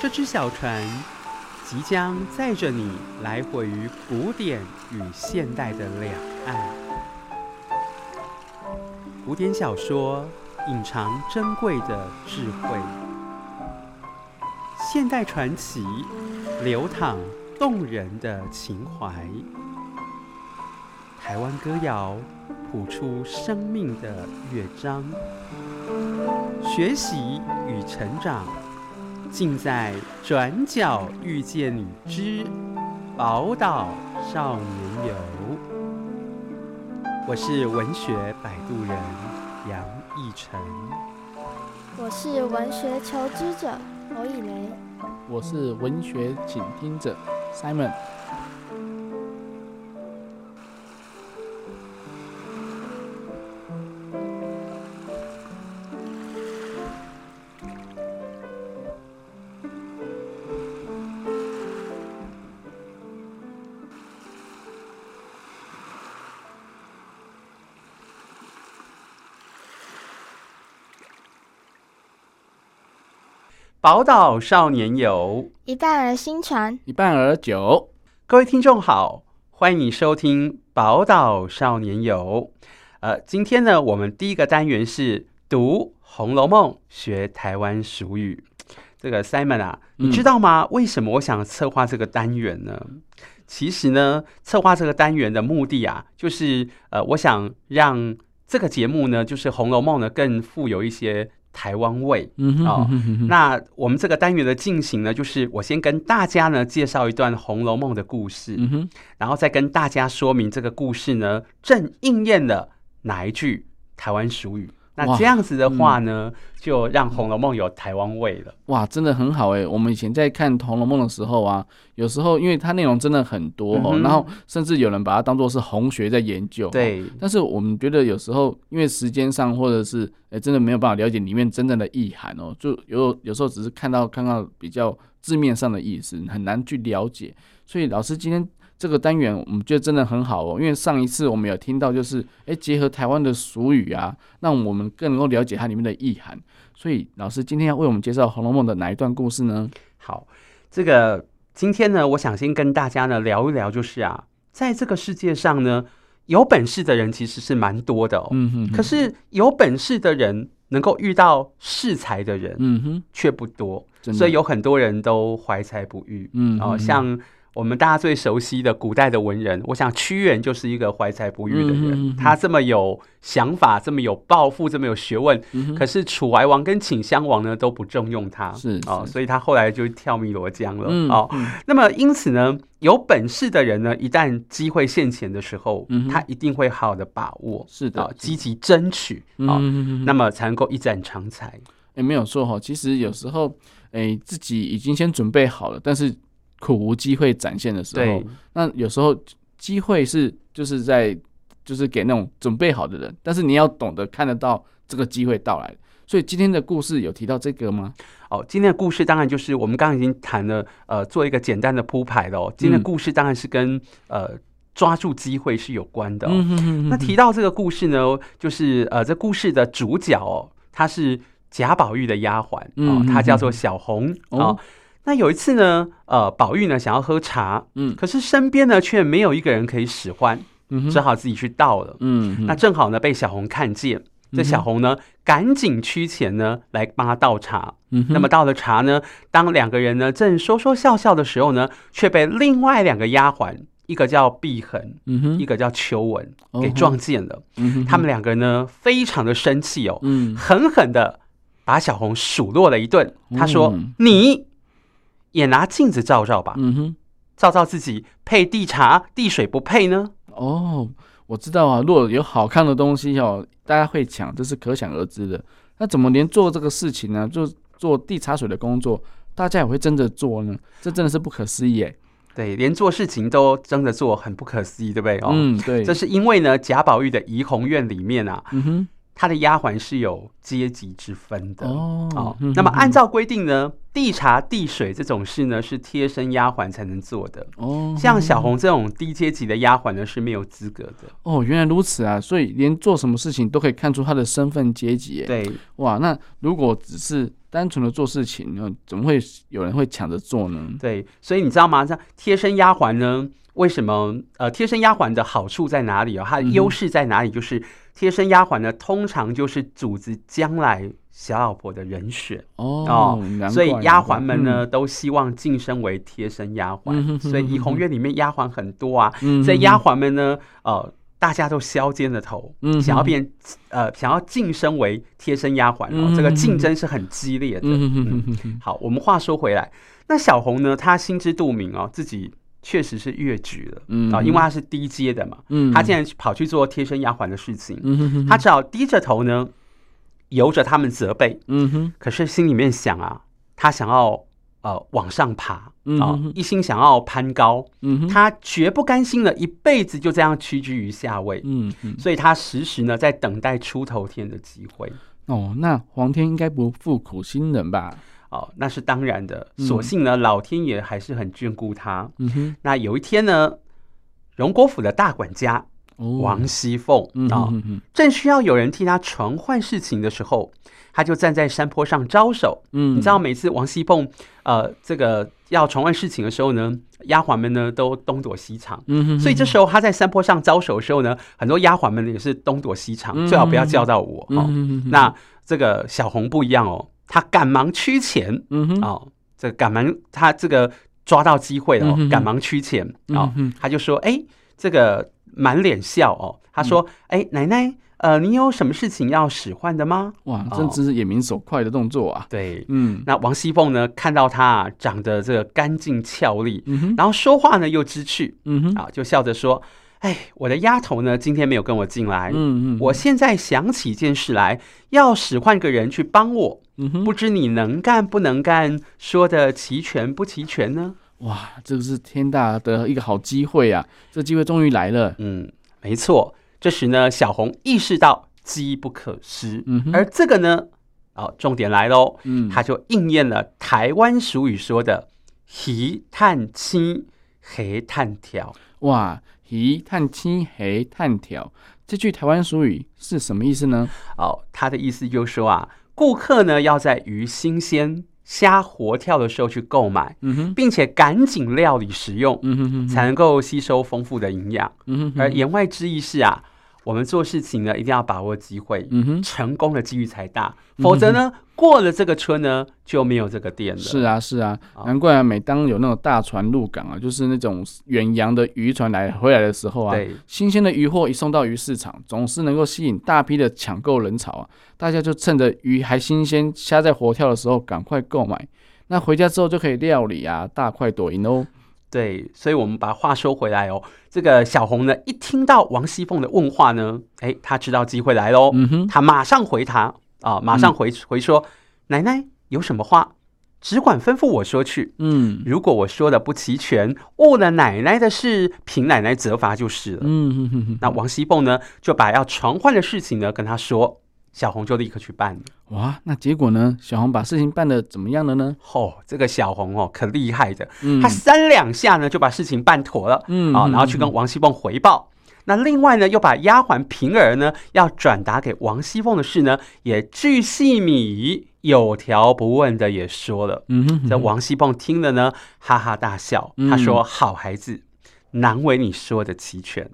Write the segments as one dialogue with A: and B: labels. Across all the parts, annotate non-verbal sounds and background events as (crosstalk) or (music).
A: 这只小船即将载着你来回于古典与现代的两岸。古典小说隐藏珍贵的智慧，现代传奇流淌动人的情怀，台湾歌谣谱出生命的乐章，学习与成长。尽在转角遇见你之宝岛少年游。我是文学摆渡人杨逸晨，
B: 我是文学求知者侯以雷，
C: 我是文学倾听者 Simon。
A: 宝岛少年游，
B: 一半儿新传，
C: 一半儿酒。
A: 各位听众好，欢迎你收听宝岛少年游。呃，今天呢，我们第一个单元是读《红楼梦》，学台湾俗语。这个 Simon 啊，你知道吗？为什么我想策划这个单元呢？嗯、其实呢，策划这个单元的目的啊，就是呃，我想让这个节目呢，就是《红楼梦》呢，更富有一些。台湾味，嗯哦，那我们这个单元的进行呢，就是我先跟大家呢介绍一段《红楼梦》的故事，嗯哼，然后再跟大家说明这个故事呢正应验了哪一句台湾俗语。那这样子的话呢，嗯、就让《红楼梦》有台湾味了。
C: 哇，真的很好哎！我们以前在看《红楼梦》的时候啊，有时候因为它内容真的很多哦，嗯、然后甚至有人把它当做是红学在研究。
A: 对。
C: 但是我们觉得有时候因为时间上，或者是哎，真的没有办法了解里面真正的意涵哦，就有有时候只是看到看到比较字面上的意思，很难去了解。所以老师今天。这个单元我们觉得真的很好哦，因为上一次我们有听到，就是诶，结合台湾的俗语啊，让我们更能够了解它里面的意涵。所以老师今天要为我们介绍《红楼梦》的哪一段故事呢？
A: 好，这个今天呢，我想先跟大家呢聊一聊，就是啊，在这个世界上呢，有本事的人其实是蛮多的哦。嗯哼，哼。可是有本事的人能够遇到适才的人，嗯哼，却不多。所以有很多人都怀才不遇。嗯，哦，像。我们大家最熟悉的古代的文人，我想屈原就是一个怀才不遇的人。他这么有想法，这么有抱负，这么有学问，嗯、可是楚怀王跟请襄王呢都不重用他，是哦，所以他后来就跳汨罗江了。嗯、哦，嗯、那么因此呢，有本事的人呢，一旦机会现前的时候，嗯、他一定会好好的把握，是的，积极争取啊，那么才能够一展长才。
C: 也没有错哈，其实有时候，哎，自己已经先准备好了，但是。苦无机会展现的时候，对那有时候机会是就是在就是给那种准备好的人，但是你要懂得看得到这个机会到来。所以今天的故事有提到这个吗？
A: 哦，今天的故事当然就是我们刚刚已经谈了，呃，做一个简单的铺排了。今天的故事当然是跟、嗯、呃抓住机会是有关的、哦。嗯、哼哼哼那提到这个故事呢，就是呃，这故事的主角哦，她是贾宝玉的丫鬟哦，她叫做小红、嗯、哦。那有一次呢，呃，宝玉呢想要喝茶，嗯，可是身边呢却没有一个人可以使唤，嗯，只好自己去倒了，嗯，那正好呢被小红看见，这小红呢赶紧趋前呢来帮他倒茶，嗯，那么倒了茶呢，当两个人呢正说说笑笑的时候呢，却被另外两个丫鬟，一个叫碧痕，嗯哼，一个叫秋纹，给撞见了，嗯，他们两个呢非常的生气哦，嗯，狠狠的把小红数落了一顿，他说、嗯、你。也拿镜子照照吧，嗯哼，照照自己配地茶地水不配呢？
C: 哦，我知道啊，如果有好看的东西哦，大家会抢，这是可想而知的。那怎么连做这个事情呢？就做递茶水的工作，大家也会争着做呢？这真的是不可思议哎。
A: 对，连做事情都争着做，很不可思议，对不对？哦，嗯，对，这是因为呢，贾宝玉的怡红院里面啊，嗯哼，他的丫鬟是有阶级之分的哦。哦，那么按照规定呢？递茶递水这种事呢，是贴身丫鬟才能做的
C: 哦。
A: 像小红这种低阶级的丫鬟呢，是没有资格的。
C: 哦，原来如此啊！所以连做什么事情都可以看出她的身份阶级。
A: 对，
C: 哇，那如果只是单纯的做事情，怎么会有人会抢着做呢？
A: 对，所以你知道吗？像贴身丫鬟呢，为什么？呃，贴身丫鬟的好处在哪里哦？它的优势在哪里？就是贴身丫鬟呢，通常就是主子将来。小老婆的人选
C: 哦，哦，
A: 所以丫鬟们呢、嗯、都希望晋升为贴身丫鬟、嗯，所以怡红院里面丫鬟很多啊，嗯、所以丫鬟们呢，呃，大家都削尖了头，嗯、想要变呃，想要晋升为贴身丫鬟哦、嗯，这个竞争是很激烈的。好，我们话说回来，那小红呢，她心知肚明哦，自己确实是越矩了，嗯啊，因为他是低阶的嘛，嗯，他竟然跑去做贴身丫鬟的事情，嗯，他只好低着头呢。由着他们责备，嗯哼，可是心里面想啊，他想要呃往上爬啊、嗯呃，一心想要攀高，嗯哼，他绝不甘心了，一辈子就这样屈居于下位，嗯嗯，所以他时时呢在等待出头天的机会。
C: 哦，那皇天应该不负苦心人吧？
A: 哦，那是当然的，所幸呢，老天爷还是很眷顾他。嗯哼，那有一天呢，荣国府的大管家。王熙凤啊、哦，正需要有人替他传唤事情的时候，他就站在山坡上招手。嗯，你知道每次王熙凤呃这个要传唤事情的时候呢，丫鬟们呢都东躲西藏。嗯，所以这时候他在山坡上招手的时候呢，很多丫鬟们也是东躲西藏，最好不要叫到我。哦，那这个小红不一样哦，他赶忙趋前。嗯哦，这赶忙他这个抓到机会了，赶忙趋前。哦，他就说：“哎，这个。”满脸笑哦，他说：“哎、嗯，奶奶，呃，你有什么事情要使唤的吗？”
C: 哇，这真是眼明手快的动作啊！
A: 对，嗯，那王熙凤呢，看到他长得这个干净俏丽，嗯，然后说话呢又知趣，嗯哼，啊，就笑着说：“哎，我的丫头呢，今天没有跟我进来，嗯嗯，我现在想起一件事来，要使唤个人去帮我，嗯哼，不知你能干不能干，说的齐全不齐全呢？”
C: 哇，这个是天大的一个好机会啊！这机会终于来了。
A: 嗯，没错。这时呢，小红意识到机不可失。嗯，而这个呢，哦，重点来喽。嗯，他就应验了台湾俗语说的“黑探亲，黑探条”。
C: 哇，“鱼探青，黑探条”这句台湾俗语是什么意思呢？
A: 哦，它的意思就是说啊，顾客呢要在鱼新鲜。虾活跳的时候去购买，并且赶紧料理食用，才能够吸收丰富的营养。而言外之意是啊，我们做事情呢一定要把握机会，成功的几率才大。否则呢，过了这个村呢就没有这个店了。
C: 是啊，是啊，难怪啊，每当有那种大船入港啊，就是那种远洋的渔船来回来的时候啊，新鲜的渔货一送到鱼市场，总是能够吸引大批的抢购人潮啊。大家就趁着鱼还新鲜、虾在活跳的时候赶快购买，那回家之后就可以料理啊，大快朵颐哦。
A: 对，所以我们把话说回来哦，这个小红呢，一听到王熙凤的问话呢，哎，她知道机会来喽，嗯哼，她马上回答啊，马上回回说，嗯，奶奶有什么话，只管吩咐我说去。嗯，如果我说的不齐全，误了奶奶的事，凭奶奶责罚就是了。嗯哼哼哼，那王熙凤呢，就把要传唤的事情呢跟她说。小红就立刻去办了。
C: 哇，那结果呢？小红把事情办的怎么样了呢？
A: 哦，这个小红哦，可厉害的，嗯，她三两下呢就把事情办妥了，嗯啊，然后去跟王熙凤回报。那另外呢，又把丫鬟平儿呢要转达给王熙凤的事呢，也巨细靡遗、有条不紊的也说了。嗯哼，这王熙凤听了呢，哈哈大笑，她说：“好孩子，难为你说的齐全。”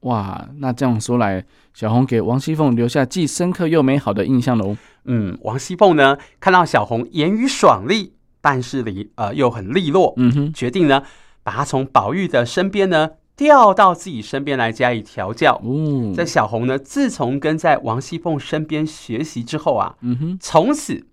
C: 哇，那这样说来，小红给王熙凤留下既深刻又美好的印象喽。
A: 嗯，王熙凤呢，看到小红言语爽利，办事里呃又很利落，嗯哼，决定呢把她从宝玉的身边呢调到自己身边来加以调教。哦，在小红呢，自从跟在王熙凤身边学习之后啊，嗯哼，从此。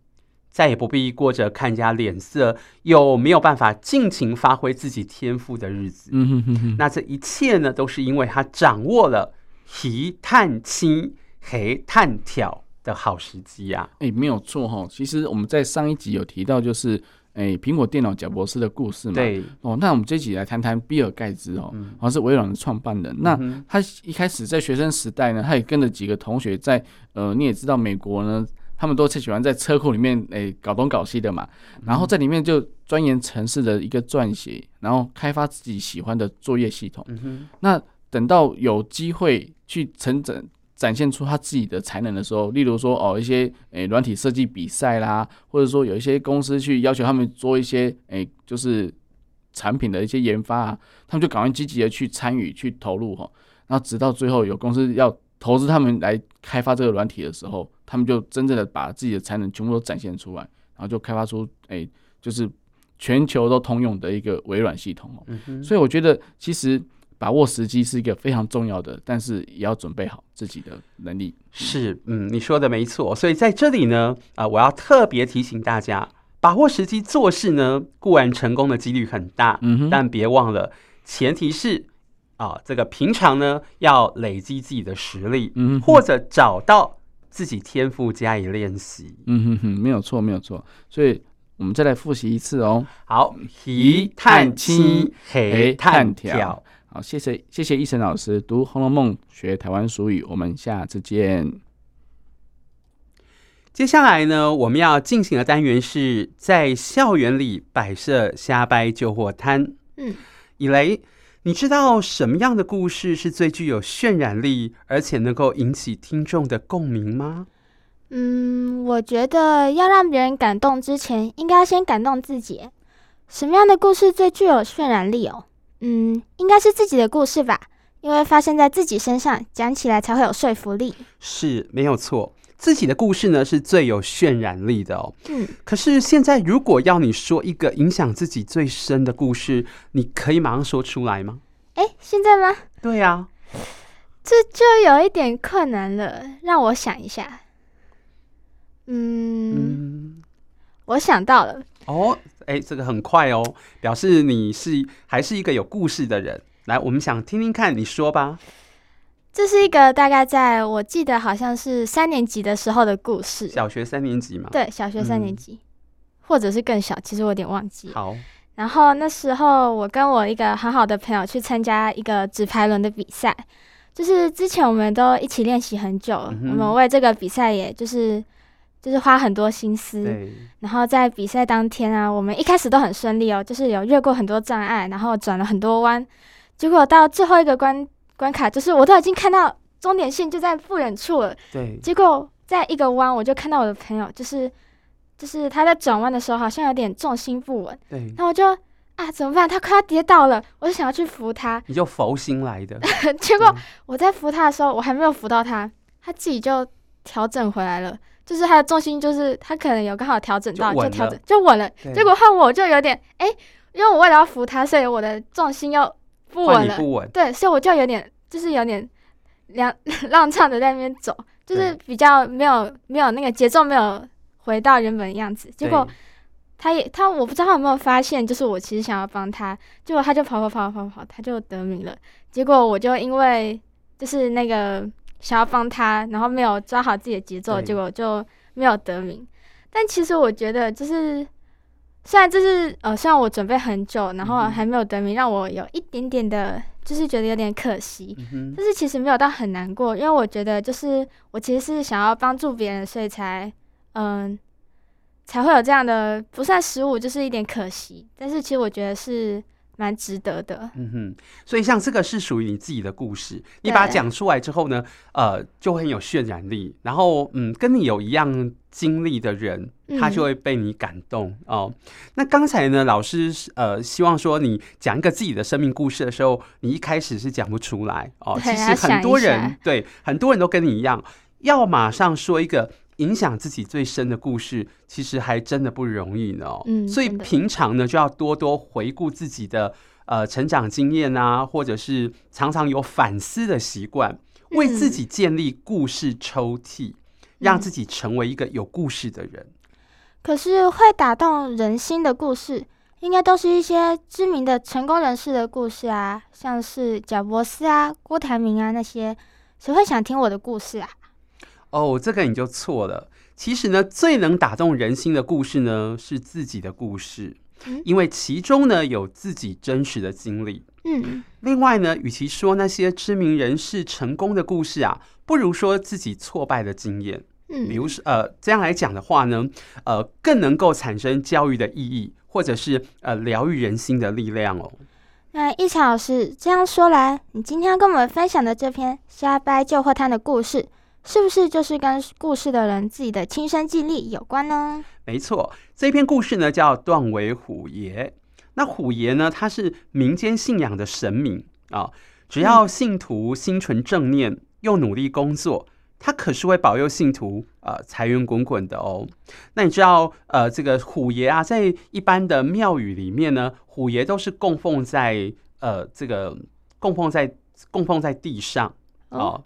A: 再也不必过着看人家脸色又没有办法尽情发挥自己天赋的日子。嗯哼哼哼。那这一切呢，都是因为他掌握了“鱼探亲，黑探挑”的好时机呀。
C: 哎，没有错哈。其实我们在上一集有提到，就是哎，苹果电脑贾博士的故事嘛。
A: 对。
C: 哦，那我们这集来谈谈比尔盖茨哦，好像是微软的创办人。那他一开始在学生时代呢，他也跟着几个同学在呃，你也知道美国呢。他们都最喜欢在车库里面诶、欸、搞东搞西的嘛，然后在里面就钻研城市的一个撰写，然后开发自己喜欢的作业系统。嗯、那等到有机会去成长。展现出他自己的才能的时候，例如说哦一些诶软体设计比赛啦，或者说有一些公司去要求他们做一些诶就是产品的一些研发啊，他们就赶快积极的去参与去投入哈，然后直到最后有公司要投资他们来开发这个软体的时候，他们就真正的把自己的才能全部都展现出来，然后就开发出诶就是全球都通用的一个微软系统哦。嗯。所以我觉得其实。把握时机是一个非常重要的，但是也要准备好自己的能力。
A: 是，嗯，你说的没错。所以在这里呢，啊、呃，我要特别提醒大家，把握时机做事呢，固然成功的几率很大，嗯哼，但别忘了，前提是啊、呃，这个平常呢要累积自己的实力，嗯，或者找到自己天赋加以练习。
C: 嗯哼哼，没有错，没有错。所以我们再来复习一次哦。
A: 好，一探七，黑探跳。
C: 好，谢谢谢谢奕成老师读《红楼梦》学台湾俗语，我们下次见。
A: 接下来呢，我们要进行的单元是在校园里摆设瞎掰旧货摊。嗯，以雷，你知道什么样的故事是最具有渲染力，而且能够引起听众的共鸣吗？
B: 嗯，我觉得要让别人感动之前，应该要先感动自己。什么样的故事最具有渲染力哦？嗯，应该是自己的故事吧，因为发生在自己身上，讲起来才会有说服力。
A: 是，没有错，自己的故事呢是最有渲染力的哦。嗯，可是现在如果要你说一个影响自己最深的故事，你可以马上说出来吗？
B: 哎，现在吗？
A: 对呀，
B: 这就有一点困难了，让我想一下。嗯，嗯，我想到了。
A: 哦。哎，这个很快哦，表示你是还是一个有故事的人。来，我们想听听看，你说吧。
B: 这是一个大概在我记得好像是三年级的时候的故事。
A: 小学三年级嘛？
B: 对，小学三年级，嗯、或者是更小，其实我有点忘记。
A: 好。
B: 然后那时候我跟我一个很好的朋友去参加一个纸牌轮的比赛，就是之前我们都一起练习很久，嗯、我们为这个比赛也就是。就是花很多心思，对然后在比赛当天啊，我们一开始都很顺利哦，就是有越过很多障碍，然后转了很多弯，结果到最后一个关关卡，就是我都已经看到终点线就在不远处了，对，结果在一个弯，我就看到我的朋友，就是就是他在转弯的时候好像有点重心不稳，对，然后我就啊怎么办？他快要跌倒了，我就想要去扶他，
A: 你就佛心来的，(laughs)
B: 结果我在扶他的时候，我还没有扶到他，他自己就调整回来了。就是他的重心，就是他可能有刚好调整到，就调整就稳了。结果换我就有点哎、欸，因为我为了要扶他，所以我的重心又不稳了。不对，所以我就有点就是有点踉踉跄的在那边走，就是比较没有没有那个节奏，没有回到原本的样子。结果他也他我不知道他有没有发现，就是我其实想要帮他，结果他就跑跑跑跑跑，他就得名了。结果我就因为就是那个。想要帮他，然后没有抓好自己的节奏，结果就没有得名。但其实我觉得，就是虽然这是呃，虽然我准备很久，然后还没有得名，让我有一点点的，就是觉得有点可惜。嗯、但是其实没有到很难过，因为我觉得就是我其实是想要帮助别人，所以才嗯、呃、才会有这样的不算失误，就是一点可惜。但是其实我觉得是。蛮值得的，
A: 嗯哼，所以像这个是属于你自己的故事，你把它讲出来之后呢，呃，就会很有渲染力。然后，嗯，跟你有一样经历的人，他就会被你感动、嗯、哦。那刚才呢，老师呃希望说你讲一个自己的生命故事的时候，你一开始是讲不出来哦。其实很多人对很多人都跟你一样，要马上说一个。影响自己最深的故事，其实还真的不容易呢。嗯，所以平常呢，就要多多回顾自己的呃成长经验啊，或者是常常有反思的习惯，为自己建立故事抽屉，嗯、让自己成为一个有故事的人。
B: 可是会打动人心的故事，应该都是一些知名的成功人士的故事啊，像是贾伯斯啊、郭台铭啊那些，谁会想听我的故事啊？
A: 哦，这个你就错了。其实呢，最能打动人心的故事呢，是自己的故事，因为其中呢有自己真实的经历。嗯，另外呢，与其说那些知名人士成功的故事啊，不如说自己挫败的经验。嗯，比如说呃，这样来讲的话呢，呃，更能够产生教育的意义，或者是呃疗愈人心的力量哦。
B: 那一樵老师这样说来，你今天要跟我们分享的这篇瞎掰救祸摊的故事，是不是就是跟故事的人自己的亲身经历有关呢？
A: 没错，这篇故事呢叫断尾虎爷。那虎爷呢，他是民间信仰的神明啊，只要信徒心存正念，又努力工作，他可是会保佑信徒呃财源滚滚的哦。那你知道呃这个虎爷啊，在一般的庙宇里面呢，虎爷都是供奉在呃这个供奉在供奉在地上啊，是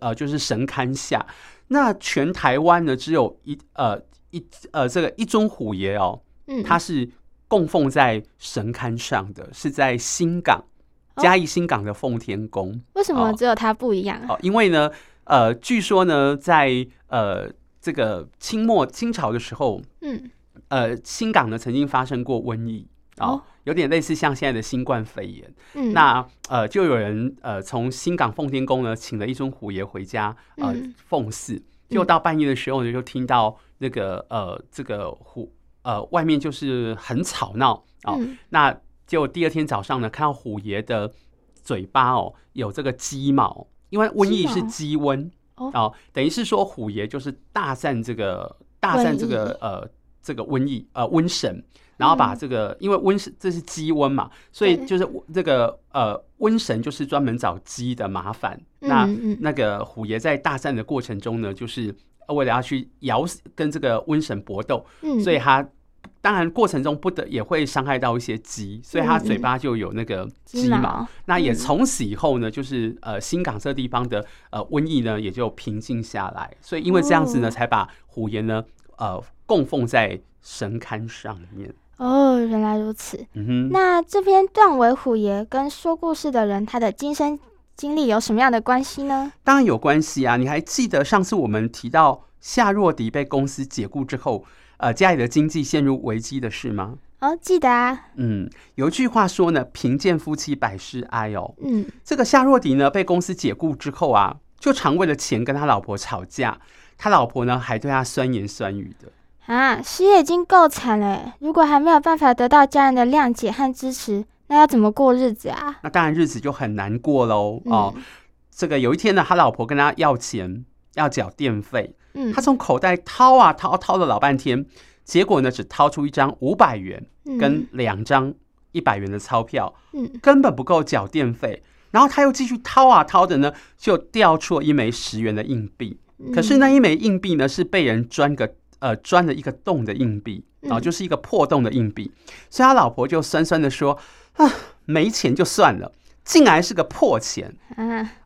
A: 呃就是神龛下。那全台湾呢，只有一呃一呃这个一尊虎爷哦，嗯，他是。供奉在神龛上的是在新港嘉义新港的奉天宫。
B: 为什么只有它不一样？
A: 哦，因为呢，呃，据说呢，在呃这个清末清朝的时候，嗯，呃，新港呢曾经发生过瘟疫，哦，有点类似像现在的新冠肺炎。嗯，那呃，就有人呃从新港奉天宫呢请了一尊虎爷回家，呃，奉祀。就到半夜的时候呢，就听到那个呃这个虎。呃，外面就是很吵闹哦。嗯、那就第二天早上呢，看到虎爷的嘴巴哦，有这个鸡毛，因为瘟疫是鸡瘟哦，哦，等于是说虎爷就是大战这个大战这个呃这个瘟疫呃瘟神，然后把这个、嗯、因为瘟神这是鸡瘟嘛，所以就是这个呃瘟神就是专门找鸡的麻烦。嗯、那那个虎爷在大战的过程中呢，就是为了要去咬死跟这个瘟神搏斗，嗯、所以他。当然，过程中不得也会伤害到一些鸡，所以他嘴巴就有那个鸡毛。嗯、那也从此以后呢，就是呃新港这地方的呃瘟疫呢也就平静下来。所以因为这样子呢，才把虎爷呢呃供奉在神龛上面。
B: 哦，原来如此。嗯哼。那这篇断尾虎爷跟说故事的人他的今生经历有什么样的关系呢？
A: 当然有关系啊！你还记得上次我们提到夏若迪被公司解雇之后？呃，家里的经济陷入危机的事吗？
B: 哦，记得啊。
A: 嗯，有一句话说呢，“贫贱夫妻百事哀”哦。嗯，这个夏若迪呢，被公司解雇之后啊，就常为了钱跟他老婆吵架，他老婆呢还对他酸言酸语的。
B: 啊，失业已经够惨了，如果还没有办法得到家人的谅解和支持，那要怎么过日子啊？
A: 那当然日子就很难过喽。哦，嗯、这个有一天呢，他老婆跟他要钱，要缴电费。他从口袋掏啊掏，掏了老半天，结果呢，只掏出一张五百元跟两张一百元的钞票，嗯根本不够缴电费。然后他又继续掏啊掏的呢，就掉出了一枚十元的硬币。可是那一枚硬币呢，是被人钻个呃钻了一个洞的硬币，然后就是一个破洞的硬币。所以他老婆就酸酸的说：“啊，没钱就算了，竟然是个破钱。”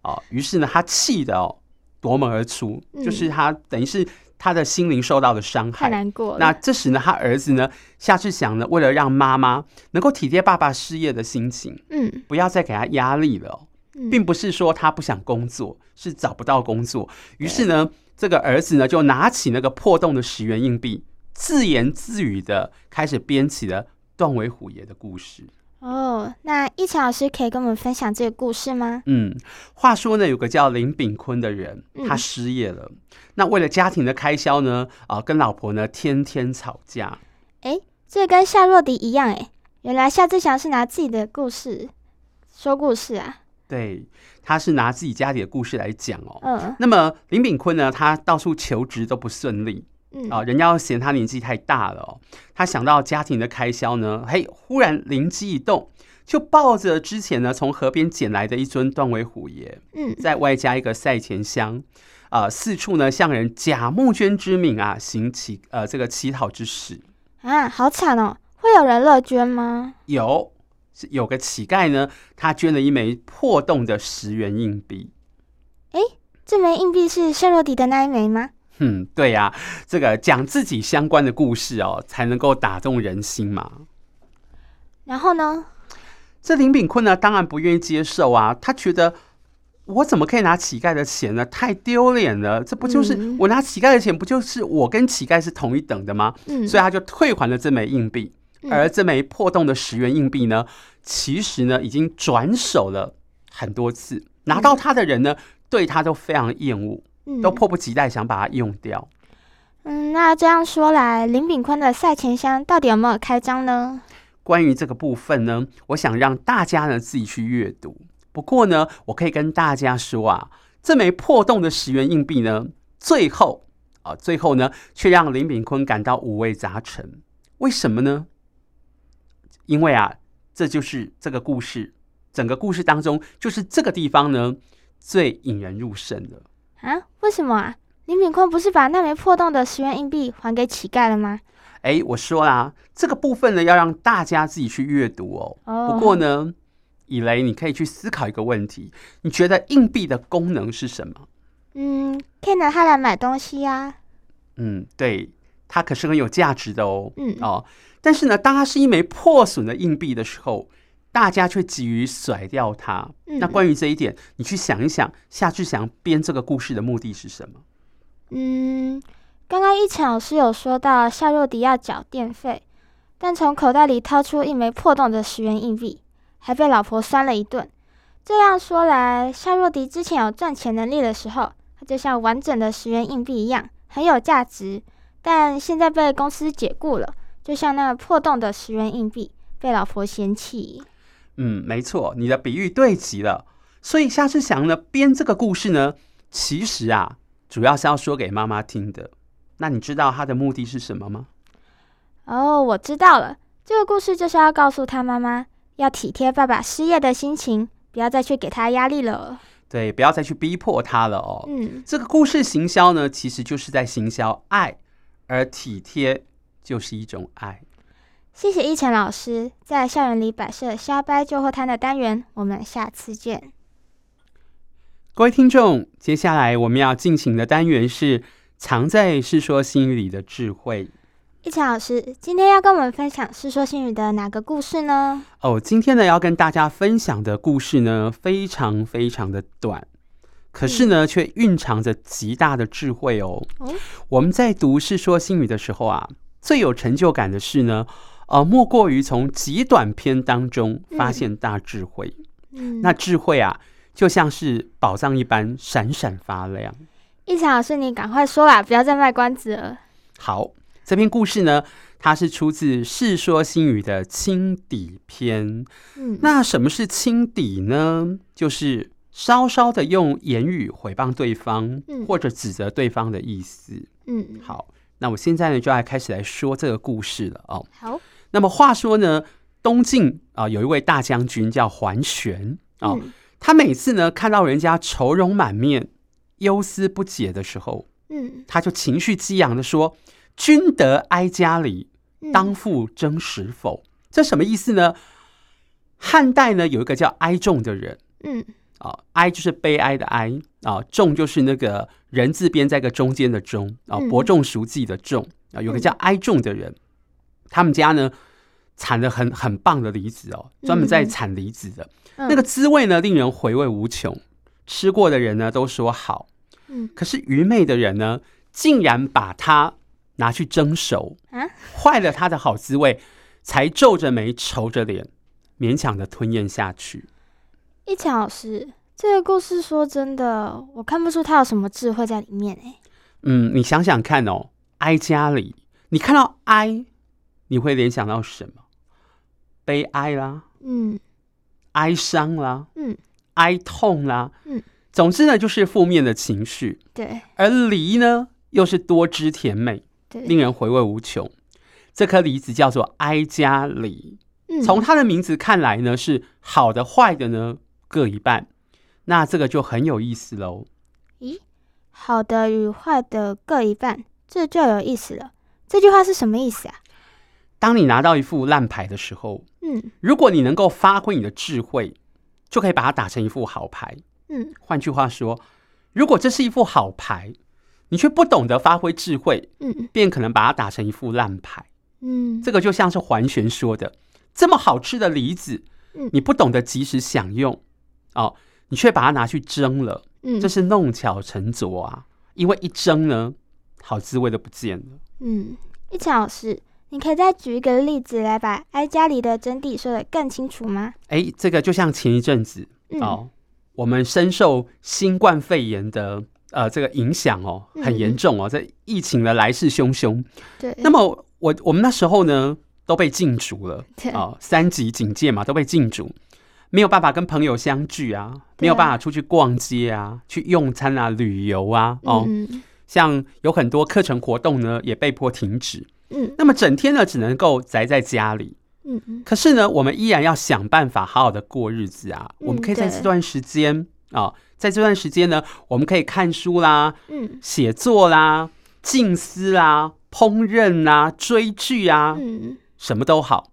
A: 啊，于是呢，他气的哦。夺门而出，就是他等于是他的心灵受到了伤害，太
B: 难过了。
A: 那这时呢，他儿子呢，夏志祥呢，为了让妈妈能够体贴爸爸失业的心情，嗯，不要再给他压力了，并不是说他不想工作，是找不到工作。于是呢，这个儿子呢，就拿起那个破洞的十元硬币，自言自语的开始编起了断尾虎爷的故事。
B: 哦，那一樵老师可以跟我们分享这个故事吗？
A: 嗯，话说呢，有个叫林炳坤的人，他失业了。嗯、那为了家庭的开销呢，啊、呃，跟老婆呢天天吵架。
B: 哎，这跟夏若迪一样，哎，原来夏志祥是拿自己的故事说故事啊。
A: 对，他是拿自己家里的故事来讲哦。嗯。那么林炳坤呢，他到处求职都不顺利。嗯啊，人家嫌他年纪太大了哦。他想到家庭的开销呢，嘿，忽然灵机一动，就抱着之前呢从河边捡来的一尊断尾虎爷，嗯，再外加一个赛钱箱，啊、呃，四处呢向人假募捐之名啊，行乞呃这个乞讨之事
B: 啊，好惨哦！会有人乐捐吗？
A: 有，有个乞丐呢，他捐了一枚破洞的十元硬币。
B: 哎，这枚硬币是圣洛迪的那一枚吗？
A: 嗯，对呀、啊，这个讲自己相关的故事哦，才能够打动人心嘛。
B: 然后呢，
A: 这林炳坤呢，当然不愿意接受啊。他觉得我怎么可以拿乞丐的钱呢？太丢脸了！这不就是、嗯、我拿乞丐的钱，不就是我跟乞丐是同一等的吗？嗯，所以他就退还了这枚硬币。而这枚破洞的十元硬币呢，其实呢已经转手了很多次，拿到它的人呢，对它都非常厌恶。都迫不及待想把它用掉，
B: 嗯，那这样说来，林炳坤的赛前箱到底有没有开张呢？
A: 关于这个部分呢，我想让大家呢自己去阅读。不过呢，我可以跟大家说啊，这枚破洞的十元硬币呢，最后啊，最后呢，却让林炳坤感到五味杂陈。为什么呢？因为啊，这就是这个故事，整个故事当中，就是这个地方呢，最引人入胜的
B: 啊？为什么啊？林炳坤不是把那枚破洞的十元硬币还给乞丐了吗？
A: 哎，我说啦，这个部分呢，要让大家自己去阅读哦。Oh. 不过呢，以雷，你可以去思考一个问题：你觉得硬币的功能是什么？
B: 嗯，可以拿它来买东西呀、啊。
A: 嗯，对，它可是很有价值的哦。
B: 嗯
A: 哦，但是呢，当它是一枚破损的硬币的时候，大家却急于甩掉它。嗯、那关于这一点，你去想一想，夏志祥编这个故事的目的是什么？
B: 嗯。刚刚一晨老师有说到夏若迪要缴电费，但从口袋里掏出一枚破洞的十元硬币，还被老婆酸了一顿。这样说来，夏若迪之前有赚钱能力的时候，他就像完整的十元硬币一样很有价值，但现在被公司解雇了，就像那个破洞的十元硬币被老婆嫌弃。
A: 嗯，没错，你的比喻对极了。所以夏志祥呢编这个故事呢，其实啊，主要是要说给妈妈听的。那你知道他的目的是什么吗？
B: 哦，我知道了。这个故事就是要告诉他妈妈，要体贴爸爸失业的心情，不要再去给他压力了。
A: 对，不要再去逼迫他了哦。
B: 嗯，
A: 这个故事行销呢，其实就是在行销爱，而体贴就是一种爱。
B: 谢谢一晨老师在校园里摆设瞎掰旧货摊的单元，我们下次见。
A: 各位听众，接下来我们要进行的单元是。藏在《世说新语》里的智慧，
B: 一晨老师今天要跟我们分享《世说新语》的哪个故事呢？
A: 哦，今天呢要跟大家分享的故事呢，非常非常的短，可是呢、嗯、却蕴藏着极大的智慧哦。哦，我们在读《世说新语》的时候啊，最有成就感的是呢，呃，莫过于从极短篇当中发现大智慧。
B: 嗯，
A: 那智慧啊，就像是宝藏一般闪闪发亮。
B: 一强老师，你赶快说啦，不要再卖关子了。
A: 好，这篇故事呢，它是出自《世说新语》的轻底篇。
B: 嗯，
A: 那什么是轻底呢？就是稍稍的用言语诽谤对方，
B: 嗯，
A: 或者指责对方的意思。
B: 嗯，
A: 好，那我现在呢，就来开始来说这个故事了哦。
B: 好，
A: 那么话说呢，东晋啊，有一位大将军叫桓玄啊，
B: 嗯，
A: 他每次呢看到人家愁容满面，忧思不解的时候，
B: 嗯，
A: 他就情绪激昂的说：“君得哀家里，当复征时否？”嗯、这什么意思呢？汉代呢有一个叫哀仲的人，
B: 嗯，
A: 啊，哀就是悲哀的哀啊，重就是那个人字边在一个中间的中啊，伯仲叔季的仲啊，有个叫哀仲的人，他们家呢产的很很棒的梨子哦，专门在产梨子的，嗯、那个滋味呢令人回味无穷，吃过的人呢都说好。
B: 嗯，
A: 可是愚昧的人呢，竟然把它拿去蒸熟，
B: 啊，
A: 坏了它的好滋味，才皱着眉、愁着脸，勉强的吞咽下去。
B: 一强老师，这个故事说真的，我看不出他有什么智慧在里面哎。
A: 嗯，你想想看哦，哀家里，你看到哀，你会联想到什么？悲哀啦，
B: 嗯，
A: 哀伤啦，
B: 嗯，
A: 哀痛啦，
B: 嗯。
A: 总之呢，就是负面的情绪。
B: 对，
A: 而梨呢，又是多汁甜美，
B: 对，
A: 令人回味无穷。这颗梨子叫做哀家梨。
B: 嗯，
A: 从它的名字看来呢，是好的坏的呢各一半。那这个就很有意思喽。
B: 咦，好的与坏的各一半，这就有意思了。这句话是什么意思啊？
A: 当你拿到一副烂牌的时候，
B: 嗯，
A: 如果你能够发挥你的智慧，就可以把它打成一副好牌。
B: 嗯，
A: 换句话说，如果这是一副好牌，你却不懂得发挥智慧，
B: 嗯，
A: 便可能把它打成一副烂牌。
B: 嗯，
A: 这个就像是桓玄说的，这么好吃的梨子，
B: 嗯，
A: 你不懂得及时享用，哦，你却把它拿去蒸了，
B: 嗯，
A: 这是弄巧成拙啊！因为一蒸呢，好滋味都不见了。
B: 嗯，一晨老师，你可以再举一个例子来把哀家里的真谛说的更清楚吗？
A: 哎，这个就像前一阵子，
B: 嗯、
A: 哦。我们深受新冠肺炎的呃这个影响哦，很严重哦，这、嗯、疫情的来势汹汹。
B: 对，
A: 那么我我们那时候呢都被禁足了，啊、呃，三级警戒嘛，都被禁足，没有办法跟朋友相聚啊，没有办法出去逛街啊，去用餐啊，旅游啊，哦，嗯、像有很多课程活动呢也被迫停止。嗯，那么整天呢只能够宅在家里。嗯嗯，可是呢，我们依然要想办法好好的过日子啊。嗯、我们可以在这段时间啊、哦，在这段时间呢，我们可以看书啦，嗯，写作啦，静思啦，烹饪啦，追剧啊，嗯，什么都好，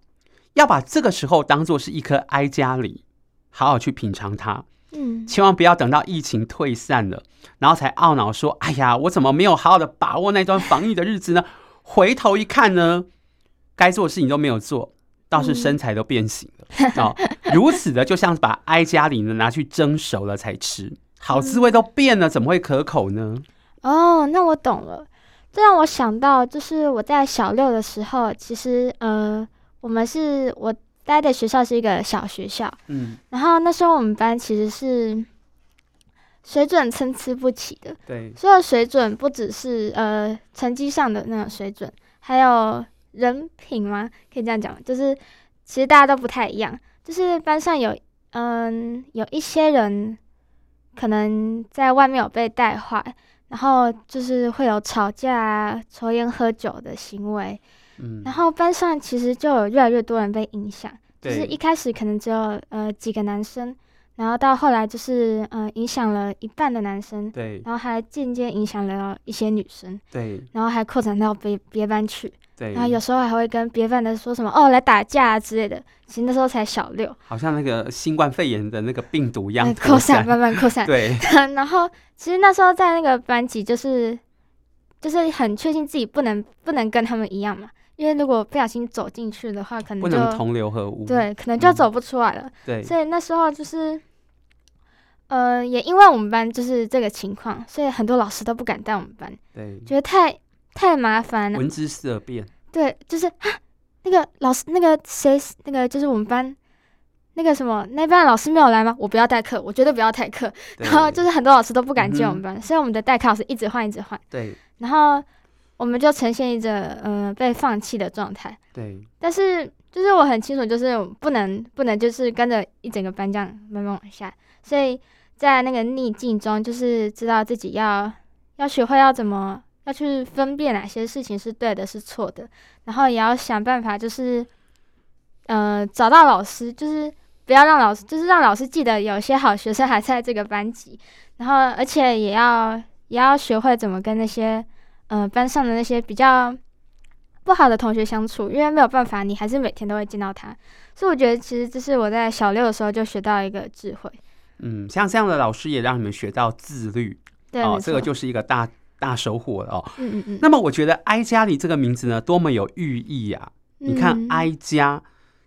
A: 要把这个时候当做是一颗哀家里，好好去品尝它。嗯，千万不要等到疫情退散了，然后才懊恼说：“哎呀，我怎么没有好好的把握那段防疫的日子呢？” (laughs) 回头一看呢，该做的事情都没有做。倒是身材都变形了、嗯、(laughs) 哦，如此的就像是把哀家里呢拿去蒸熟了才吃，好滋味都变了，怎么会可口呢？
B: 哦，那我懂了，这让我想到，就是我在小六的时候，其实呃，我们是我待的学校是一个小学校，嗯，然后那时候我们班其实是水准参差不齐的，
A: 对，
B: 所有水准不只是呃成绩上的那种水准，还有。人品吗？可以这样讲，就是其实大家都不太一样。就是班上有，嗯，有一些人可能在外面有被带坏，然后就是会有吵架啊、抽烟喝酒的行为。嗯，然后班上其实就有越来越多人被影响。就是一开始可能只有呃几个男生，然后到后来就是呃影响了一半的男生。
A: 对，
B: 然后还间接影响了一些女生。
A: 对，
B: 然后还扩展到别别班去。
A: 对，
B: 然后有时候还会跟别班的说什么哦，来打架啊之类的。其实那时候才小六，
A: 好像那个新冠肺炎的那个病毒一样 (laughs)
B: 扩散，慢慢扩散。
A: 对，(laughs)
B: 然后其实那时候在那个班级，就是就是很确信自己不能不能跟他们一样嘛，因为如果不小心走进去的话，可能就
A: 不能同流合污。
B: 对，可能就走不出来了。
A: 嗯、对，
B: 所以那时候就是，呃，也因为我们班就是这个情况，所以很多老师都不敢带我们班，
A: 对，
B: 觉得太。太麻烦了，
A: 闻之色变。
B: 对，就是啊，那个老师，那个谁，那个就是我们班那个什么，那班老师没有来吗？我不要代课，我绝对不要代课。然后就是很多老师都不敢进我们班，嗯、所以我们的代课老师一直换，一直换。
A: 对。
B: 然后我们就呈现一个呃被放弃的状态。
A: 对。
B: 但是就是我很清楚，就是不能不能就是跟着一整个班这样慢慢往下，所以在那个逆境中，就是知道自己要要学会要怎么。要去分辨哪些事情是对的，是错的，然后也要想办法，就是，呃，找到老师，就是不要让老师，就是让老师记得有些好学生还在这个班级，然后而且也要也要学会怎么跟那些，呃，班上的那些比较不好的同学相处，因为没有办法，你还是每天都会见到他，所以我觉得其实这是我在小六的时候就学到一个智慧。
A: 嗯，像这样的老师也让你们学到自律，
B: 对，
A: 哦，这个就是一个大。大收获了哦，
B: 嗯嗯嗯。
A: 那么我觉得“哀家里”这个名字呢，多么有寓意呀！你看“哀家”，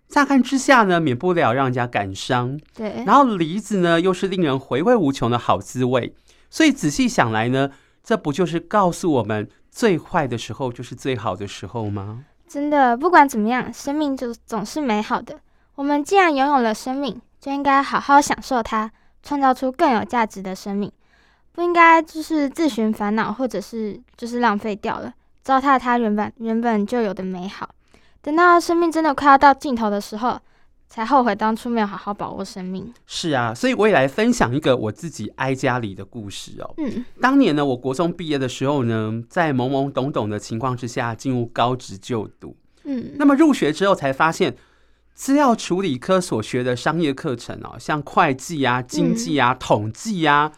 A: 乍看之下呢，免不了让人家感伤。
B: 对。
A: 然后“梨”子呢，又是令人回味无穷的好滋味。所以仔细想来呢，这不就是告诉我们，最坏的时候就是最好的时候吗？
B: 真的，不管怎么样，生命就总是美好的。我们既然拥有了生命，就应该好好享受它，创造出更有价值的生命。不应该就是自寻烦恼，或者是就是浪费掉了，糟蹋它原本原本就有的美好。等到生命真的快要到尽头的时候，才后悔当初没有好好把握生命。
A: 是啊，所以我也来分享一个我自己哀家里的故事哦。嗯，当年呢，我国中毕业的时候呢，在懵懵懂懂的情况之下进入高职就读。嗯，那么入学之后才发现，资料处理科所学的商业课程哦，像会计啊、经济啊、嗯、统计啊。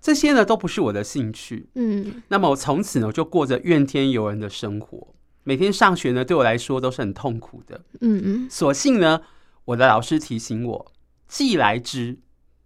A: 这些呢都不是我的兴趣，嗯，那么我从此呢就过着怨天尤人的生活，每天上学呢对我来说都是很痛苦的，嗯嗯。所幸呢，我的老师提醒我，既来之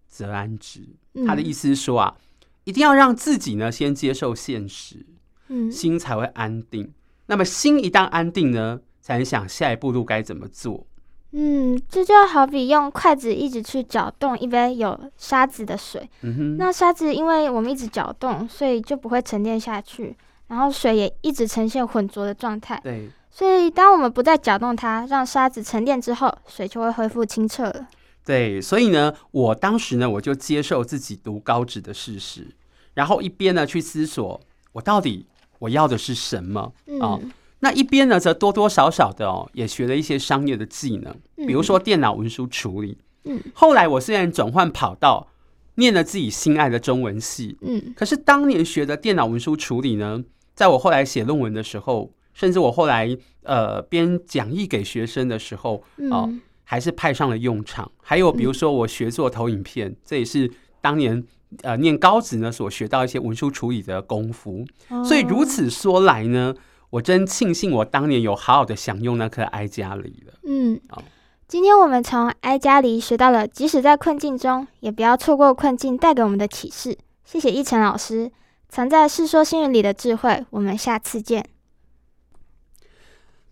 A: 则安之，他的意思是说啊，一定要让自己呢先接受现实，嗯，心才会安定。那么心一旦安定呢，才能想下一步路该怎么做。
B: 嗯，这就好比用筷子一直去搅动一杯有沙子的水，嗯哼，那沙子因为我们一直搅动，所以就不会沉淀下去，然后水也一直呈现浑浊的状态。
A: 对，
B: 所以当我们不再搅动它，让沙子沉淀之后，水就会恢复清澈了。
A: 对，所以呢，我当时呢，我就接受自己读高职的事实，然后一边呢去思索我到底我要的是什么啊。
B: 嗯
A: 那一边呢，则多多少少的哦，也学了一些商业的技能，比如说电脑文书处理。嗯，后来我虽然转换跑道，念了自己心爱的中文系，嗯，可是当年学的电脑文书处理呢，在我后来写论文的时候，甚至我后来呃编讲义给学生的时候，哦，还是派上了用场。还有比如说我学做投影片，这也是当年呃念高职呢所学到一些文书处理的功夫。所以如此说来呢。我真庆幸我当年有好好的享用那颗哀家梨了。
B: 嗯，好，今天我们从哀家梨学到了，即使在困境中，也不要错过困境带给我们的启示。谢谢奕晨老师藏在《世说新语》里的智慧。我们下次见。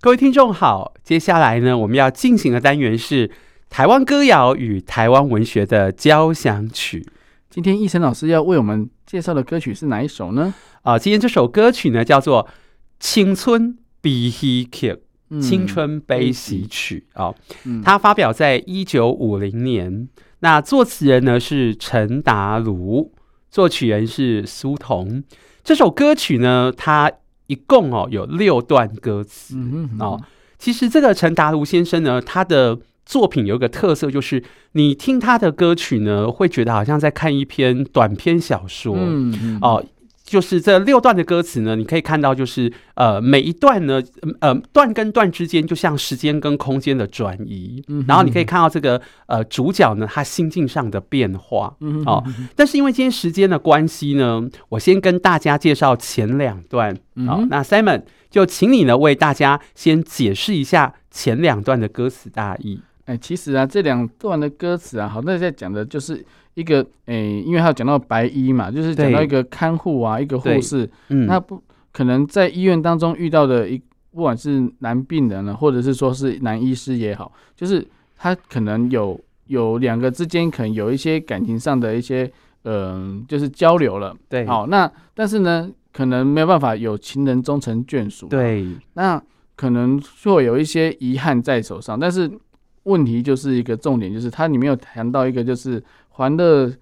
A: 各位听众好，接下来呢，我们要进行的单元是台湾歌谣与台湾文学的交响曲。
C: 今天奕晨老师要为我们介绍的歌曲是哪一首呢？
A: 啊，今天这首歌曲呢，叫做。青春悲喜曲，青春悲喜曲啊，它发表在一九五零年。那作词人呢是陈达儒，作曲人是苏童。这首歌曲呢，它一共哦有六段歌词哦。其实这个陈达卢先生呢，他的作品有一个特色，就是你听他的歌曲呢，会觉得好像在看一篇短篇小说哦。就是这六段的歌词呢，你可以看到，就是呃，每一段呢，呃，段跟段之间就像时间跟空间的转移，嗯，然后你可以看到这个呃主角呢，他心境上的变化，嗯，哦，但是因为今天时间的关系呢，我先跟大家介绍前两段，好，那 Simon 就请你呢为大家先解释一下前两段的歌词大意。
C: 哎，其实啊，这两段的歌词啊，好，那在讲的就是。一个诶、欸，因为他有讲到白衣嘛，就是讲到一个看护啊，一个护士，嗯，那不可能在医院当中遇到的一，不管是男病人呢，或者是说是男医师也好，就是他可能有有两个之间可能有一些感情上的一些，嗯、呃，就是交流了，对，好，那但是呢，可能没有办法有情人终成眷属，
A: 对，
C: 那可能会有一些遗憾在手上，但是问题就是一个重点，就是它里面有谈到一个就是。还的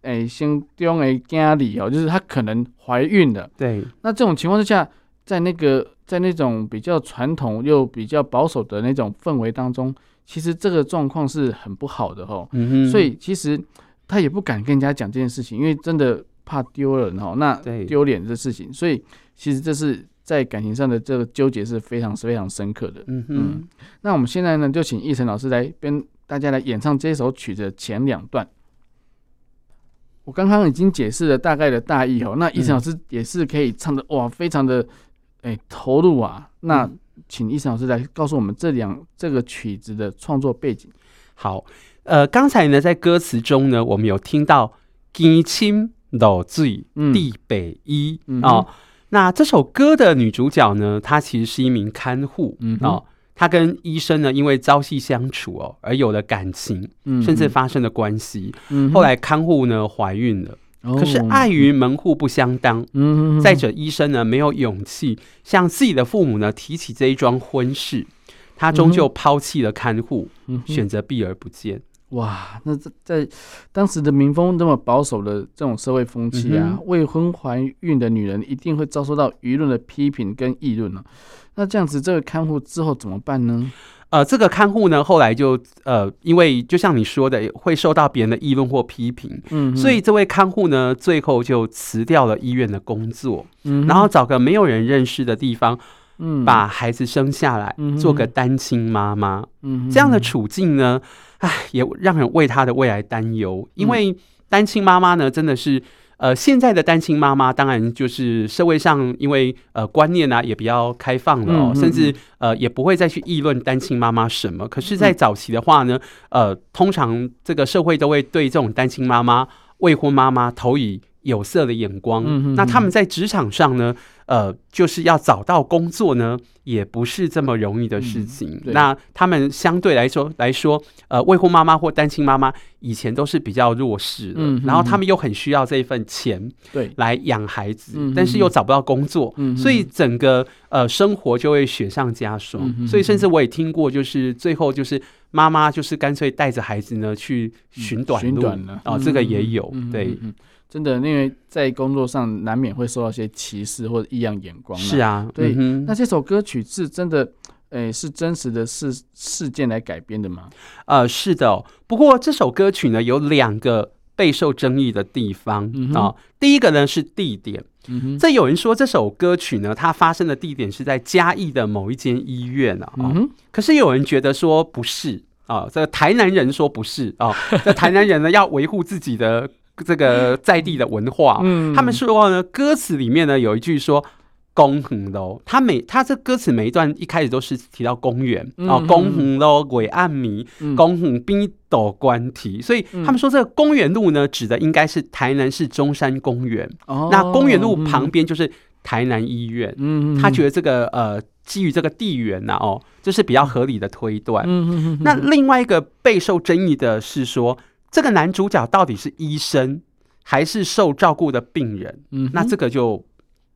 C: 诶，心中的家里哦，就是她可能怀孕了。
A: 对，
C: 那这种情况之下，在那个在那种比较传统又比较保守的那种氛围当中，其实这个状况是很不好的哦。所以其实她也不敢跟人家讲这件事情，因为真的怕丢人哦。那丢脸这事情，所以其实这是在感情上的这个纠结是非常非常深刻的。嗯哼。嗯，那我们现在呢，就请奕晨老师来跟大家来演唱这首曲子的前两段。我刚刚已经解释了大概的大意哦，那奕晨老师也是可以唱的哇，非常的哎投入啊。那请奕晨老师来告诉我们这两这个曲子的创作背景。
A: 好，呃，刚才呢在歌词中呢，我们有听到“天深路水地白衣”哦，那这首歌的女主角呢，她其实是一名看护哦。他跟医生呢，因为朝夕相处哦，而有了感情，甚至发生了关系。后来看护呢怀孕了，哦、可是碍于门户不相当，嗯、再者医生呢没有勇气向自己的父母呢提起这一桩婚事，他终究抛弃了看护，选择避而不见。
C: 哇，那在在当时的民风这么保守的这种社会风气啊，嗯、未婚怀孕的女人一定会遭受到舆论的批评跟议论呢。那这样子，这个看护之后怎么办呢？
A: 呃，这个看护呢，后来就呃，因为就像你说的，会受到别人的议论或批评，嗯，所以这位看护呢，最后就辞掉了医院的工作，嗯，然后找个没有人认识的地方，嗯，把孩子生下来，嗯，做个单亲妈妈，嗯，这样的处境呢，唉，也让人为她的未来担忧，因为单亲妈妈呢，真的是。呃，现在的单亲妈妈当然就是社会上因为呃观念啊也比较开放了哦，嗯嗯嗯甚至呃也不会再去议论单亲妈妈什么。可是，在早期的话呢，呃，通常这个社会都会对这种单亲妈妈、未婚妈妈投以有色的眼光。那他们在职场上呢？呃，就是要找到工作呢，也不是这么容易的事情。嗯、那他们相对来说来说，呃，未婚妈妈或单亲妈妈以前都是比较弱势的，嗯、哼哼然后他们又很需要这一份钱，对，来养孩子，对但是又找不到工作，所以整个呃生活就会雪上加霜。嗯、哼哼所以甚至我也听过，就是最后就是妈妈就是干脆带着孩子呢去寻短路，哦，这个也有，对。
C: 真的，因为在工作上难免会受到一些歧视或者异样眼光。
A: 是啊，
C: 对。
A: 嗯、
C: 那这首歌曲是真的，诶、欸，是真实的事事件来改编的吗？
A: 呃，是的、哦。不过这首歌曲呢，有两个备受争议的地方啊、
C: 嗯
A: 哦。第一个呢是地点。
C: 嗯哼。
A: 这有人说这首歌曲呢，它发生的地点是在嘉义的某一间医院啊。
C: 嗯。
A: 可是有人觉得说不是啊、哦，这个台南人说不是啊。这、哦、台南人呢要维护自己的。这个在地的文化，嗯，他们说呢，歌词里面呢有一句说“公园喽”，他每他这歌词每一段一开始都是提到公园啊，公园喽，鬼暗迷，公园边斗关堤，所以他们说这个公园路呢，指的应该是台南市中山公园。哦，那公园路旁边就是台南医院。嗯，他觉得这个呃，基于这个地缘呐，哦，这是比较合理的推断。嗯嗯，那另外一个备受争议的是说。这个男主角到底是医生还是受照顾的病人？嗯，那这个就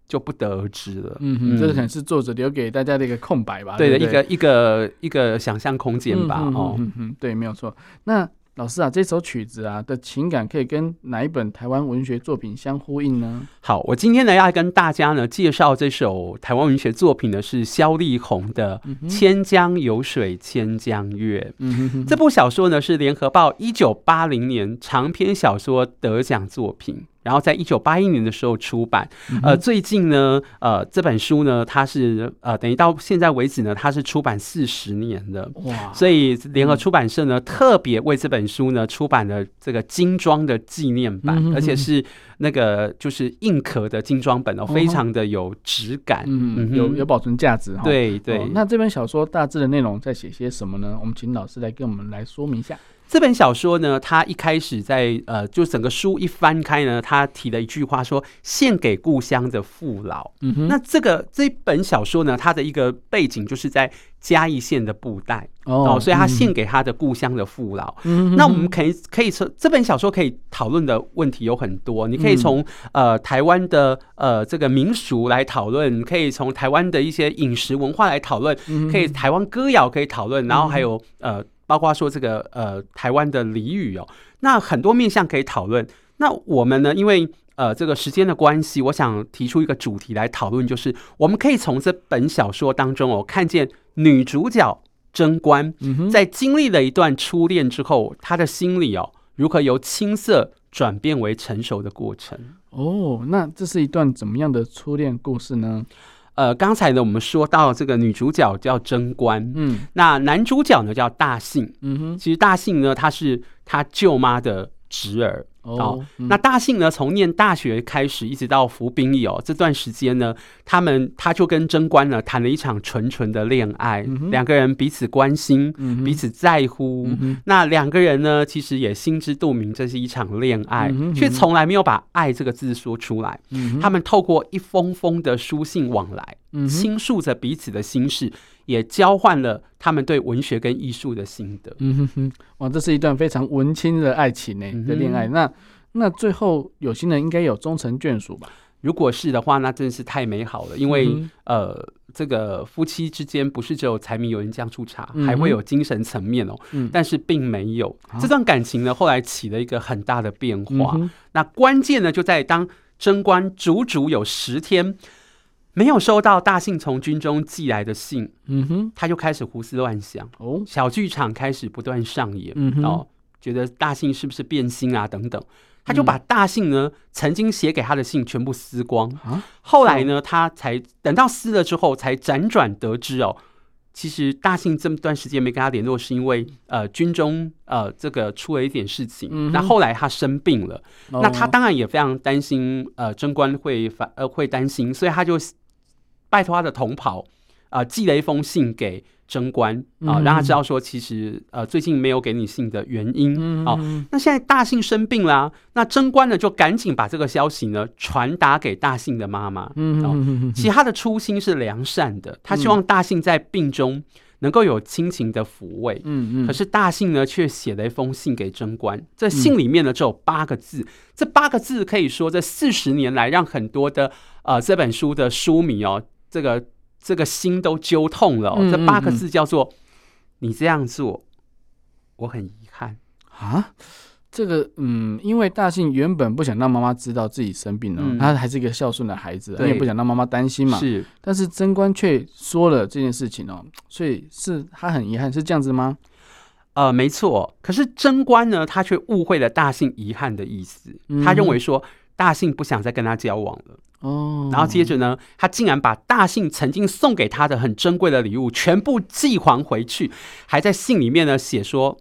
A: 就不得而知了。嗯
C: 哼，这可能是作者留给大家的一个空白吧？
A: 对的，一个一个一个想象空间吧。哦，
C: 对，没有错。那。老师啊，这首曲子啊的情感可以跟哪一本台湾文学作品相呼应呢？
A: 好，我今天呢要跟大家呢介绍这首台湾文学作品呢，是萧丽红的《千江有水千江月》。嗯哼哼，这部小说呢是联合报一九八零年长篇小说得奖作品。然后在一九八一年的时候出版，呃，最近呢，呃，这本书呢，它是呃，等于到现在为止呢，它是出版四十年的，哇！所以联合出版社呢，特别为这本书呢出版了这个精装的纪念版，而且是那个就是硬壳的精装本哦，非常的有质感，
C: 嗯，有有保存价值。
A: 对对。
C: 那这本小说大致的内容在写些什么呢？我们请老师来跟我们来说明一下。
A: 这本小说呢，它一开始在呃，就整个书一翻开呢，他提了一句话说：“献给故乡的父老。”嗯哼，那这个这本小说呢，它的一个背景就是在嘉义县的布袋哦，所以他献给他的故乡的父老。嗯，那我们可以可以从这本小说可以讨论的问题有很多，你可以从呃台湾的呃这个民俗来讨论，可以从台湾的一些饮食文化来讨论，可以台湾歌谣可以讨论，然后还有呃。包括说这个呃台湾的俚语哦，那很多面向可以讨论。那我们呢，因为呃这个时间的关系，我想提出一个主题来讨论，就是我们可以从这本小说当中哦，看见女主角贞观在经历了一段初恋之后，她的心理哦如何由青涩转变为成熟的过程。
C: 哦，那这是一段怎么样的初恋故事呢？
A: 呃，刚才呢，我们说到这个女主角叫贞观，嗯，那男主角呢叫大信，嗯哼，其实大信呢，他是他舅妈的侄儿。哦，哦嗯、那大信呢，从念大学开始，一直到服兵役哦，这段时间呢，他们他就跟贞观呢谈了一场纯纯的恋爱，嗯、两个人彼此关心，嗯、彼此在乎。嗯、那两个人呢，其实也心知肚明，这是一场恋爱，却从来没有把“爱”这个字说出来。嗯、他们透过一封封的书信往来，倾诉着彼此的心事。也交换了他们对文学跟艺术的心得。嗯哼哼，
C: 哇，这是一段非常文青的爱情呢，的恋爱。那那最后有心人应该有终成眷属吧？
A: 如果是的话，那真是太美好了。因为、嗯、呃，这个夫妻之间不是只有柴米油盐酱醋茶，嗯、还会有精神层面哦。嗯、但是并没有、啊、这段感情呢，后来起了一个很大的变化。嗯、那关键呢，就在当贞观足足有十天。没有收到大信从军中寄来的信，嗯哼，他就开始胡思乱想，哦，小剧场开始不断上演，嗯哼，哦，觉得大信是不是变心啊等等，他就把大信呢、嗯、曾经写给他的信全部撕光，啊，后来呢，他才等到撕了之后，才辗转得知哦，其实大信这么段时间没跟他联络，是因为呃军中呃这个出了一点事情，嗯，那后来他生病了，哦、那他当然也非常担心，呃，贞观会反呃会担心，所以他就。拜托他的同袍，啊、呃，寄了一封信给贞观啊，让他知道说，其实呃最近没有给你信的原因啊。那现在大信生病啦、啊，那贞观呢就赶紧把这个消息呢传达给大信的妈妈。嗯、哦、其实他的初心是良善的，他希望大信在病中能够有亲情的抚慰。嗯嗯。可是大信呢却写了一封信给贞观，这信里面呢只有八个字，这八个字可以说这四十年来让很多的呃这本书的书迷哦。这个这个心都揪痛了、哦。嗯嗯嗯，这八个字叫做“你这样做，我很遗憾”
C: 啊！这个嗯，因为大信原本不想让妈妈知道自己生病了，他、嗯、还是一个孝顺的孩子，他也不想让妈妈担心嘛。
A: 是，
C: 但是贞观却说了这件事情哦，所以是他很遗憾，是这样子吗？
A: 呃，没错。可是贞观呢，他却误会了大信遗憾的意思，嗯、他认为说大信不想再跟他交往了。哦，然后接着呢，他竟然把大信曾经送给他的很珍贵的礼物全部寄还回去，还在信里面呢写说。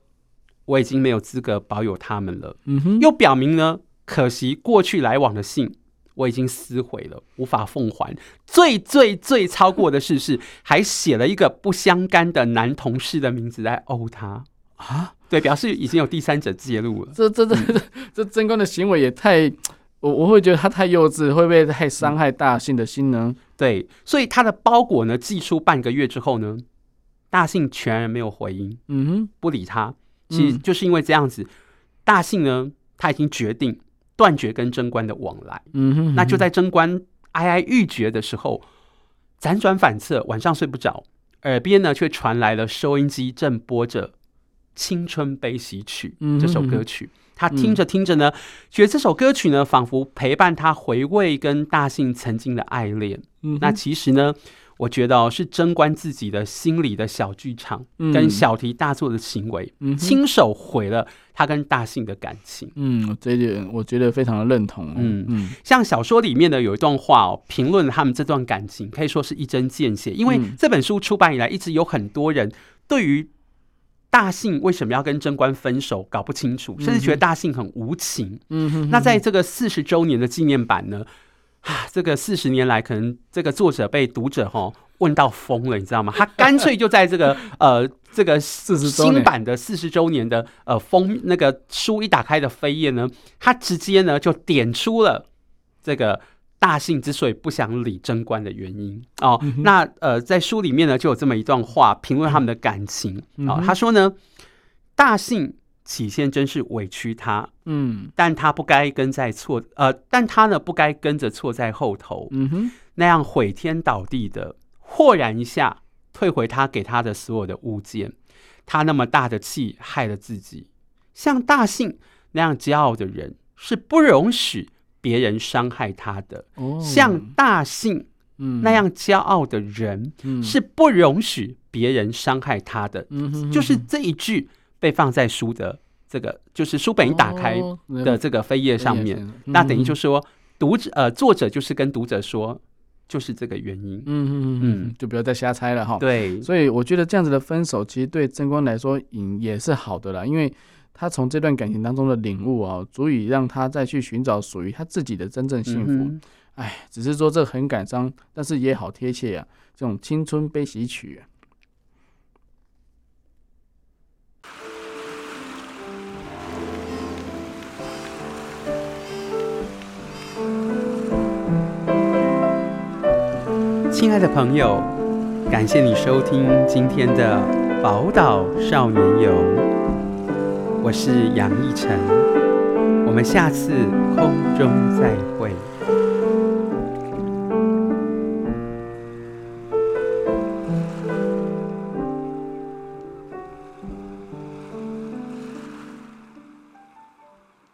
A: 我已经没有资格保有他们了。嗯哼，又表明呢，可惜过去来往的信我已经撕毁了，无法奉还。最最最超过的事是，还写了一个不相干的男同事的名字来殴他啊！对，表示已经有第三者介入了。
C: 这这这这这贞观的行为也太……我我会觉得他太幼稚，会不会太伤害大信的心呢？
A: 对，所以他的包裹呢寄出半个月之后呢，大信全然没有回音。嗯哼，不理他。其实就是因为这样子，大信呢，他已经决定断绝跟贞观的往来。嗯哼，那就在贞观哀哀欲绝的时候，辗转反侧，晚上睡不着，耳边呢却传来了收音机正播着《青春悲喜曲》这首歌曲。他听着听着呢，觉得这首歌曲呢，仿佛陪伴他回味跟大信曾经的爱恋。那其实呢，我觉得哦，是贞观自己的心里的小剧场，跟小题大做的行为，嗯，亲手毁了他跟大信的感情。
C: 嗯，这一点我觉得非常的认同。嗯
A: 嗯，像小说里面呢，有一段话哦，评论他们这段感情，可以说是一针见血。因为这本书出版以来，一直有很多人对于大信为什么要跟贞观分手搞不清楚，甚至觉得大信很无情。嗯哼，那在这个四十周年的纪念版呢？啊，这个四十年来，可能这个作者被读者哈问到疯了，你知道吗？(laughs) 他干脆就在这个呃这个四十新版的四十周年的呃封那个书一打开的扉页呢，他直接呢就点出了这个大信之所以不想理贞观的原因哦。嗯、那呃在书里面呢就有这么一段话评论他们的感情啊、他说呢，大信。起先真是委屈他，嗯，但他不该跟在错，呃，但他呢不该跟着错在后头，嗯哼，那样毁天倒地的，豁然一下退回他给他的所有的物件，他那么大的气害了自己。像大信那样骄傲的人是不容许别人伤害他的，哦，像大信那样骄傲的人是不容许别人伤害他的，嗯，就是这一句。被放在书的这个，就是书本一打开的这个扉页上面，哦嗯、那等于就是说，读者呃，作者就是跟读者说，就是这个原因。嗯嗯嗯嗯，
C: 就不要再瞎猜了哈。
A: 对，
C: 所以我觉得这样子的分手，其实对贞观来说，也也是好的啦，因为他从这段感情当中的领悟啊，足以让他再去寻找属于他自己的真正幸福。哎、嗯，只是说这很感伤，但是也好贴切啊，这种青春悲喜曲。
A: 亲爱的朋友，感谢你收听今天的《宝岛少年游》，我是杨逸晨，我们下次空中再会。